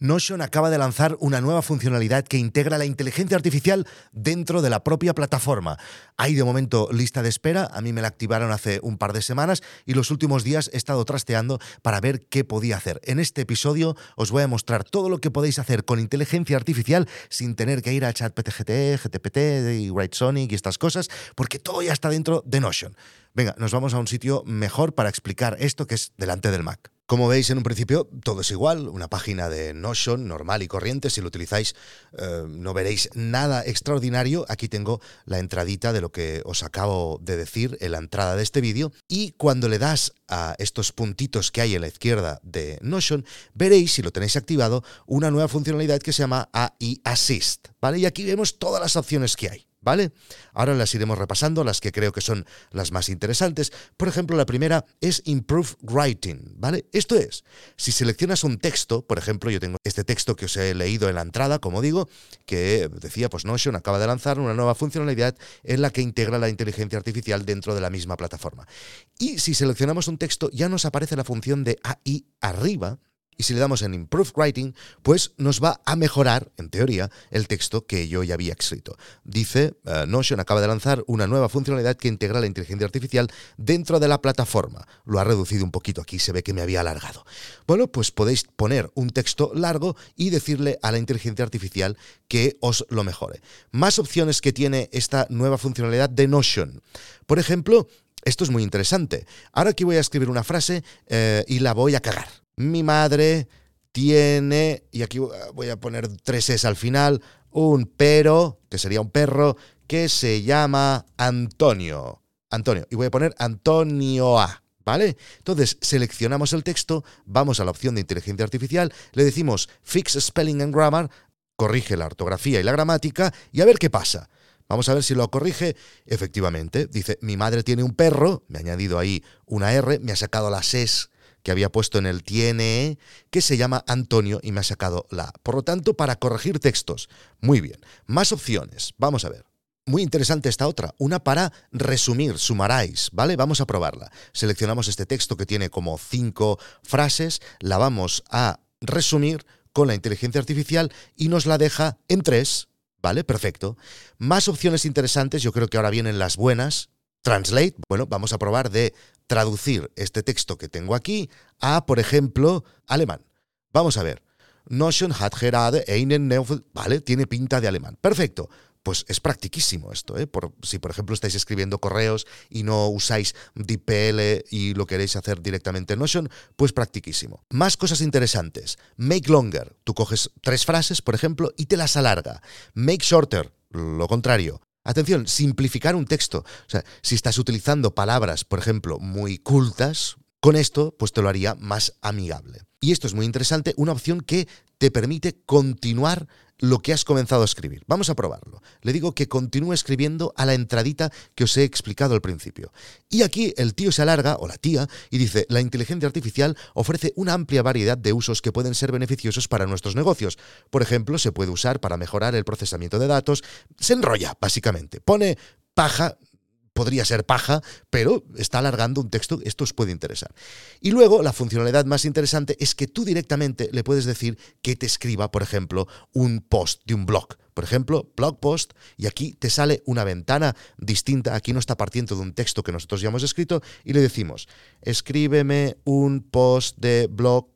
Notion acaba de lanzar una nueva funcionalidad que integra la inteligencia artificial dentro de la propia plataforma. Hay de momento lista de espera, a mí me la activaron hace un par de semanas y los últimos días he estado trasteando para ver qué podía hacer. En este episodio os voy a mostrar todo lo que podéis hacer con inteligencia artificial sin tener que ir a ChatGPT, GTPT y WriteSonic y estas cosas, porque todo ya está dentro de Notion. Venga, nos vamos a un sitio mejor para explicar esto que es delante del Mac. Como veis en un principio, todo es igual, una página de Notion normal y corriente, si lo utilizáis eh, no veréis nada extraordinario. Aquí tengo la entradita de lo que os acabo de decir en la entrada de este vídeo y cuando le das a estos puntitos que hay en la izquierda de Notion, veréis, si lo tenéis activado, una nueva funcionalidad que se llama AI Assist, ¿vale? Y aquí vemos todas las opciones que hay. ¿Vale? Ahora las iremos repasando, las que creo que son las más interesantes. Por ejemplo, la primera es Improve Writing, ¿vale? Esto es, si seleccionas un texto, por ejemplo, yo tengo este texto que os he leído en la entrada, como digo, que decía, pues Notion acaba de lanzar una nueva funcionalidad en la que integra la inteligencia artificial dentro de la misma plataforma. Y si seleccionamos un texto, ya nos aparece la función de AI arriba, y si le damos en Improve Writing, pues nos va a mejorar, en teoría, el texto que yo ya había escrito. Dice, eh, Notion acaba de lanzar una nueva funcionalidad que integra la inteligencia artificial dentro de la plataforma. Lo ha reducido un poquito, aquí se ve que me había alargado. Bueno, pues podéis poner un texto largo y decirle a la inteligencia artificial que os lo mejore. Más opciones que tiene esta nueva funcionalidad de Notion. Por ejemplo, esto es muy interesante. Ahora aquí voy a escribir una frase eh, y la voy a cagar mi madre tiene, y aquí voy a poner tres S al final, un pero, que sería un perro, que se llama Antonio. Antonio. Y voy a poner Antonio A. ¿Vale? Entonces seleccionamos el texto, vamos a la opción de inteligencia artificial, le decimos Fix Spelling and Grammar, corrige la ortografía y la gramática y a ver qué pasa. Vamos a ver si lo corrige. Efectivamente, dice, mi madre tiene un perro, me ha añadido ahí una R, me ha sacado la SES que había puesto en el tiene, que se llama Antonio y me ha sacado la Por lo tanto, para corregir textos. Muy bien. Más opciones. Vamos a ver. Muy interesante esta otra, una para resumir, sumaráis, ¿vale? Vamos a probarla. Seleccionamos este texto que tiene como cinco frases, la vamos a resumir con la inteligencia artificial y nos la deja en tres, ¿vale? Perfecto. Más opciones interesantes, yo creo que ahora vienen las buenas. Translate, bueno, vamos a probar de traducir este texto que tengo aquí a, por ejemplo, alemán. Vamos a ver. Notion hat gerade einen Vale, tiene pinta de alemán. Perfecto. Pues es practiquísimo esto, ¿eh? Si por ejemplo estáis escribiendo correos y no usáis DPL y lo queréis hacer directamente en Notion, pues practiquísimo. Más cosas interesantes. Make longer. Tú coges tres frases, por ejemplo, y te las alarga. Make shorter. Lo contrario. Atención, simplificar un texto. O sea, si estás utilizando palabras, por ejemplo, muy cultas, con esto, pues te lo haría más amigable. Y esto es muy interesante, una opción que te permite continuar lo que has comenzado a escribir. Vamos a probarlo. Le digo que continúe escribiendo a la entradita que os he explicado al principio. Y aquí el tío se alarga, o la tía, y dice, la inteligencia artificial ofrece una amplia variedad de usos que pueden ser beneficiosos para nuestros negocios. Por ejemplo, se puede usar para mejorar el procesamiento de datos. Se enrolla, básicamente. Pone paja, podría ser paja, pero está alargando un texto, esto os puede interesar. Y luego, la funcionalidad más interesante es que tú directamente le puedes decir que te escriba, por ejemplo, un post de un blog. Por ejemplo, blog post, y aquí te sale una ventana distinta, aquí no está partiendo de un texto que nosotros ya hemos escrito, y le decimos, escríbeme un post de blog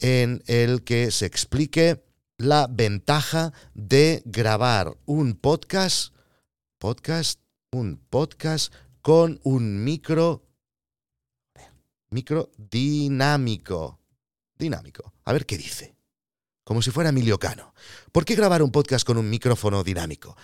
en el que se explique la ventaja de grabar un podcast, podcast un podcast con un micro, micro dinámico. Dinámico. A ver qué dice. Como si fuera Emilio Cano. ¿Por qué grabar un podcast con un micrófono dinámico?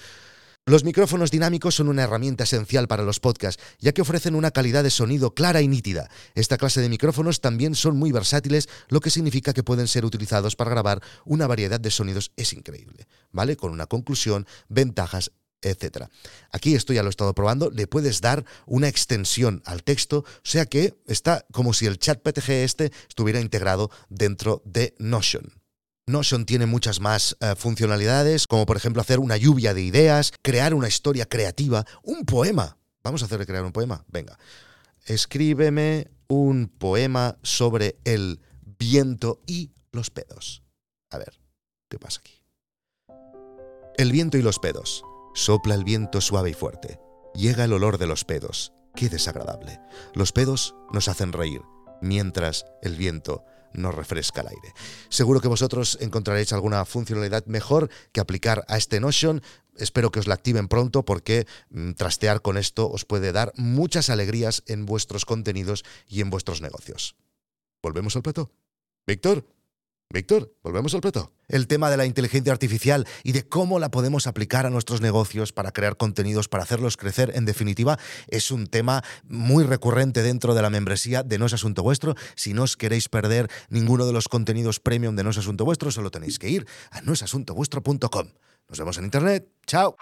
Los micrófonos dinámicos son una herramienta esencial para los podcasts, ya que ofrecen una calidad de sonido clara y nítida. Esta clase de micrófonos también son muy versátiles, lo que significa que pueden ser utilizados para grabar una variedad de sonidos. Es increíble, ¿vale? Con una conclusión, ventajas etc. Aquí esto ya lo he estado probando, le puedes dar una extensión al texto, o sea que está como si el chat PTG este estuviera integrado dentro de Notion. Notion tiene muchas más eh, funcionalidades, como por ejemplo hacer una lluvia de ideas, crear una historia creativa, un poema. Vamos a hacer crear un poema. Venga, escríbeme un poema sobre el viento y los pedos. A ver, ¿qué pasa aquí? El viento y los pedos. Sopla el viento suave y fuerte. Llega el olor de los pedos. Qué desagradable. Los pedos nos hacen reír, mientras el viento nos refresca el aire. Seguro que vosotros encontraréis alguna funcionalidad mejor que aplicar a este Notion. Espero que os la activen pronto porque mm, trastear con esto os puede dar muchas alegrías en vuestros contenidos y en vuestros negocios. Volvemos al plato. Víctor. Víctor, volvemos al plato. El tema de la inteligencia artificial y de cómo la podemos aplicar a nuestros negocios para crear contenidos, para hacerlos crecer, en definitiva, es un tema muy recurrente dentro de la membresía de No es Asunto Vuestro. Si no os queréis perder ninguno de los contenidos premium de No es Asunto Vuestro, solo tenéis que ir a noesasuntovuestro.com. Nos vemos en Internet. Chao.